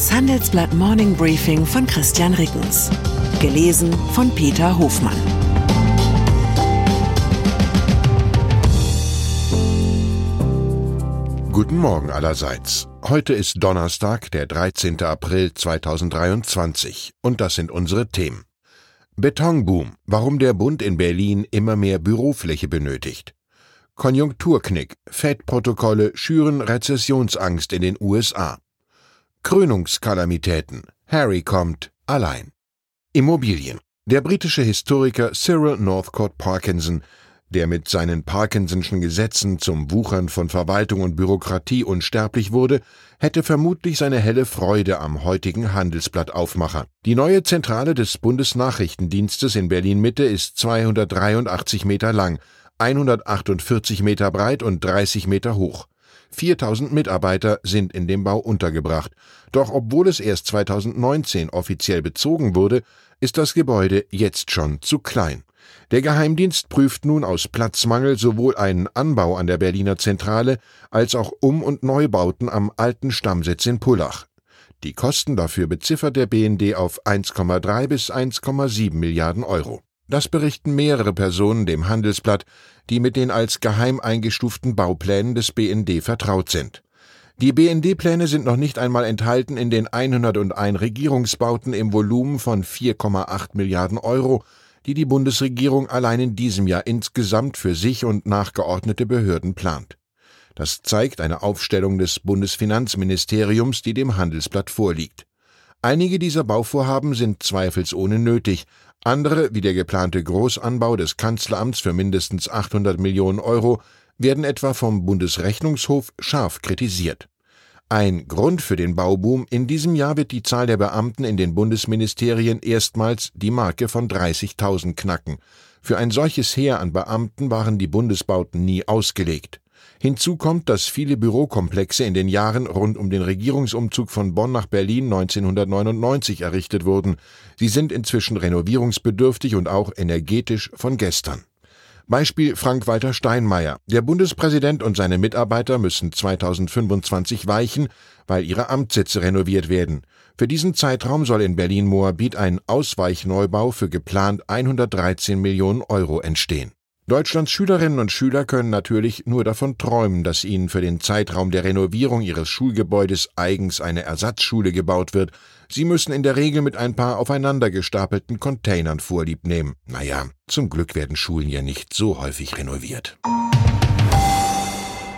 Das Handelsblatt Morning Briefing von Christian Rickens. Gelesen von Peter Hofmann. Guten Morgen allerseits. Heute ist Donnerstag, der 13. April 2023 und das sind unsere Themen. Betonboom, warum der Bund in Berlin immer mehr Bürofläche benötigt. Konjunkturknick, Fed-Protokolle schüren Rezessionsangst in den USA. Krönungskalamitäten, Harry kommt allein. Immobilien. Der britische Historiker Cyril Northcote Parkinson, der mit seinen Parkinson'schen Gesetzen zum Wuchern von Verwaltung und Bürokratie unsterblich wurde, hätte vermutlich seine helle Freude am heutigen Handelsblattaufmacher. Die neue Zentrale des Bundesnachrichtendienstes in Berlin-Mitte ist 283 Meter lang, 148 Meter breit und 30 Meter hoch. 4000 Mitarbeiter sind in dem Bau untergebracht. Doch obwohl es erst 2019 offiziell bezogen wurde, ist das Gebäude jetzt schon zu klein. Der Geheimdienst prüft nun aus Platzmangel sowohl einen Anbau an der Berliner Zentrale als auch Um- und Neubauten am alten Stammsitz in Pullach. Die Kosten dafür beziffert der BND auf 1,3 bis 1,7 Milliarden Euro. Das berichten mehrere Personen dem Handelsblatt, die mit den als geheim eingestuften Bauplänen des BND vertraut sind. Die BND-Pläne sind noch nicht einmal enthalten in den 101 Regierungsbauten im Volumen von 4,8 Milliarden Euro, die die Bundesregierung allein in diesem Jahr insgesamt für sich und nachgeordnete Behörden plant. Das zeigt eine Aufstellung des Bundesfinanzministeriums, die dem Handelsblatt vorliegt. Einige dieser Bauvorhaben sind zweifelsohne nötig, andere, wie der geplante Großanbau des Kanzleramts für mindestens 800 Millionen Euro, werden etwa vom Bundesrechnungshof scharf kritisiert. Ein Grund für den Bauboom in diesem Jahr wird die Zahl der Beamten in den Bundesministerien erstmals die Marke von 30.000 knacken. Für ein solches Heer an Beamten waren die Bundesbauten nie ausgelegt. Hinzu kommt, dass viele Bürokomplexe in den Jahren rund um den Regierungsumzug von Bonn nach Berlin 1999 errichtet wurden. Sie sind inzwischen renovierungsbedürftig und auch energetisch von gestern. Beispiel Frank-Walter Steinmeier. Der Bundespräsident und seine Mitarbeiter müssen 2025 weichen, weil ihre Amtssitze renoviert werden. Für diesen Zeitraum soll in Berlin-Moabit ein Ausweichneubau für geplant 113 Millionen Euro entstehen. Deutschlands Schülerinnen und Schüler können natürlich nur davon träumen, dass ihnen für den Zeitraum der Renovierung ihres Schulgebäudes eigens eine Ersatzschule gebaut wird. Sie müssen in der Regel mit ein paar aufeinander gestapelten Containern Vorlieb nehmen. Naja, zum Glück werden Schulen ja nicht so häufig renoviert.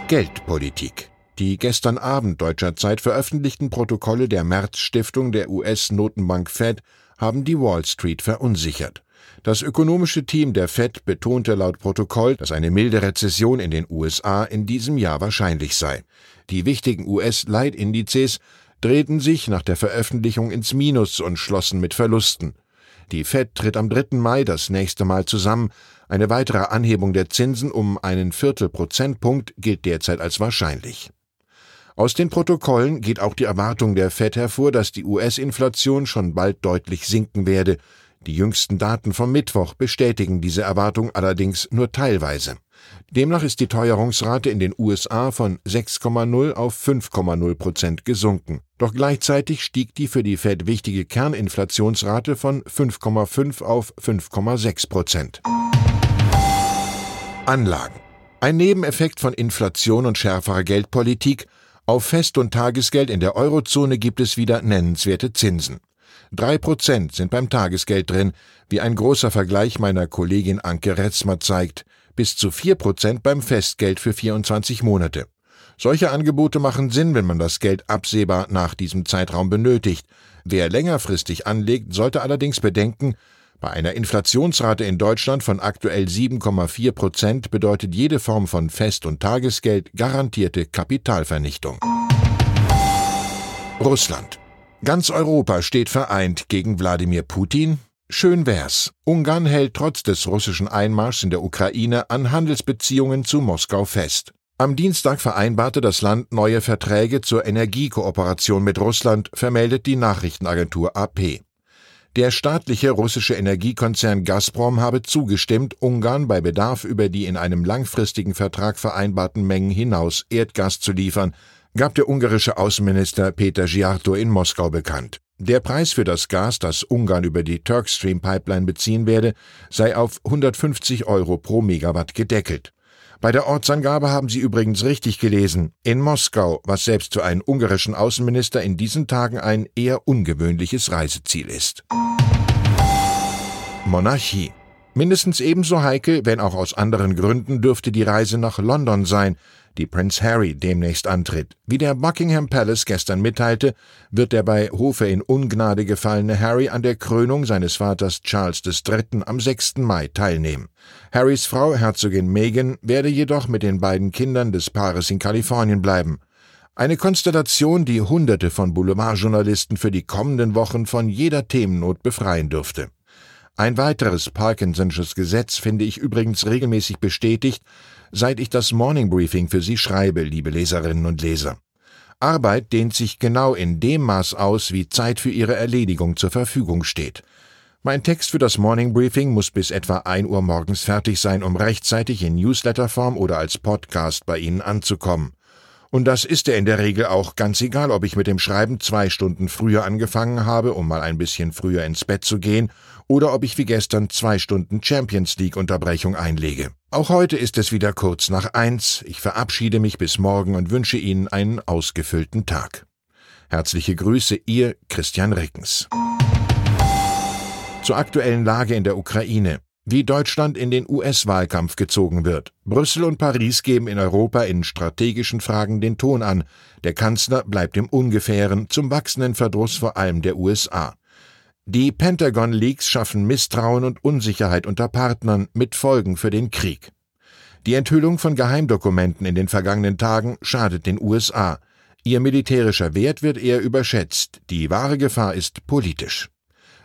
Geldpolitik. Die gestern Abend deutscher Zeit veröffentlichten Protokolle der März-Stiftung der US-Notenbank Fed haben die Wall Street verunsichert. Das ökonomische Team der Fed betonte laut Protokoll, dass eine milde Rezession in den USA in diesem Jahr wahrscheinlich sei. Die wichtigen US-Leitindizes drehten sich nach der Veröffentlichung ins Minus und schlossen mit Verlusten. Die Fed tritt am 3. Mai das nächste Mal zusammen. Eine weitere Anhebung der Zinsen um einen Viertelprozentpunkt gilt derzeit als wahrscheinlich. Aus den Protokollen geht auch die Erwartung der Fed hervor, dass die US-Inflation schon bald deutlich sinken werde. Die jüngsten Daten vom Mittwoch bestätigen diese Erwartung allerdings nur teilweise. Demnach ist die Teuerungsrate in den USA von 6,0 auf 5,0 Prozent gesunken. Doch gleichzeitig stieg die für die Fed wichtige Kerninflationsrate von 5,5 auf 5,6 Prozent. Anlagen. Ein Nebeneffekt von Inflation und schärferer Geldpolitik. Auf Fest- und Tagesgeld in der Eurozone gibt es wieder nennenswerte Zinsen. Drei Prozent sind beim Tagesgeld drin, wie ein großer Vergleich meiner Kollegin Anke Retzmer zeigt, bis zu vier Prozent beim Festgeld für 24 Monate. Solche Angebote machen Sinn, wenn man das Geld absehbar nach diesem Zeitraum benötigt. Wer längerfristig anlegt, sollte allerdings bedenken, bei einer Inflationsrate in Deutschland von aktuell 7,4 Prozent bedeutet jede Form von Fest- und Tagesgeld garantierte Kapitalvernichtung. Russland. Ganz Europa steht vereint gegen Wladimir Putin. Schön wär's. Ungarn hält trotz des russischen Einmarschs in der Ukraine an Handelsbeziehungen zu Moskau fest. Am Dienstag vereinbarte das Land neue Verträge zur Energiekooperation mit Russland, vermeldet die Nachrichtenagentur AP. Der staatliche russische Energiekonzern Gazprom habe zugestimmt, Ungarn bei Bedarf über die in einem langfristigen Vertrag vereinbarten Mengen hinaus Erdgas zu liefern, gab der ungarische Außenminister Peter Giarto in Moskau bekannt. Der Preis für das Gas, das Ungarn über die Turkstream Pipeline beziehen werde, sei auf 150 Euro pro Megawatt gedeckelt. Bei der Ortsangabe haben Sie übrigens richtig gelesen. In Moskau, was selbst für einen ungarischen Außenminister in diesen Tagen ein eher ungewöhnliches Reiseziel ist. Monarchie. Mindestens ebenso heikel, wenn auch aus anderen Gründen, dürfte die Reise nach London sein, die Prince Harry demnächst antritt. Wie der Buckingham Palace gestern mitteilte, wird der bei Hofe in Ungnade gefallene Harry an der Krönung seines Vaters Charles III. am 6. Mai teilnehmen. Harrys Frau, Herzogin Meghan, werde jedoch mit den beiden Kindern des Paares in Kalifornien bleiben. Eine Konstellation, die Hunderte von Boulevardjournalisten für die kommenden Wochen von jeder Themennot befreien dürfte. Ein weiteres Parkinson'sches Gesetz finde ich übrigens regelmäßig bestätigt, seit ich das Morning Briefing für Sie schreibe, liebe Leserinnen und Leser. Arbeit dehnt sich genau in dem Maß aus, wie Zeit für ihre Erledigung zur Verfügung steht. Mein Text für das Morning Briefing muss bis etwa 1 Uhr morgens fertig sein, um rechtzeitig in Newsletterform oder als Podcast bei Ihnen anzukommen. Und das ist er in der Regel auch ganz egal, ob ich mit dem Schreiben zwei Stunden früher angefangen habe, um mal ein bisschen früher ins Bett zu gehen, oder ob ich wie gestern zwei Stunden Champions League Unterbrechung einlege. Auch heute ist es wieder kurz nach eins. Ich verabschiede mich bis morgen und wünsche Ihnen einen ausgefüllten Tag. Herzliche Grüße, Ihr Christian Rickens. Zur aktuellen Lage in der Ukraine wie Deutschland in den US-Wahlkampf gezogen wird. Brüssel und Paris geben in Europa in strategischen Fragen den Ton an. Der Kanzler bleibt im Ungefähren zum wachsenden Verdruss vor allem der USA. Die Pentagon Leaks schaffen Misstrauen und Unsicherheit unter Partnern mit Folgen für den Krieg. Die Enthüllung von Geheimdokumenten in den vergangenen Tagen schadet den USA. Ihr militärischer Wert wird eher überschätzt. Die wahre Gefahr ist politisch.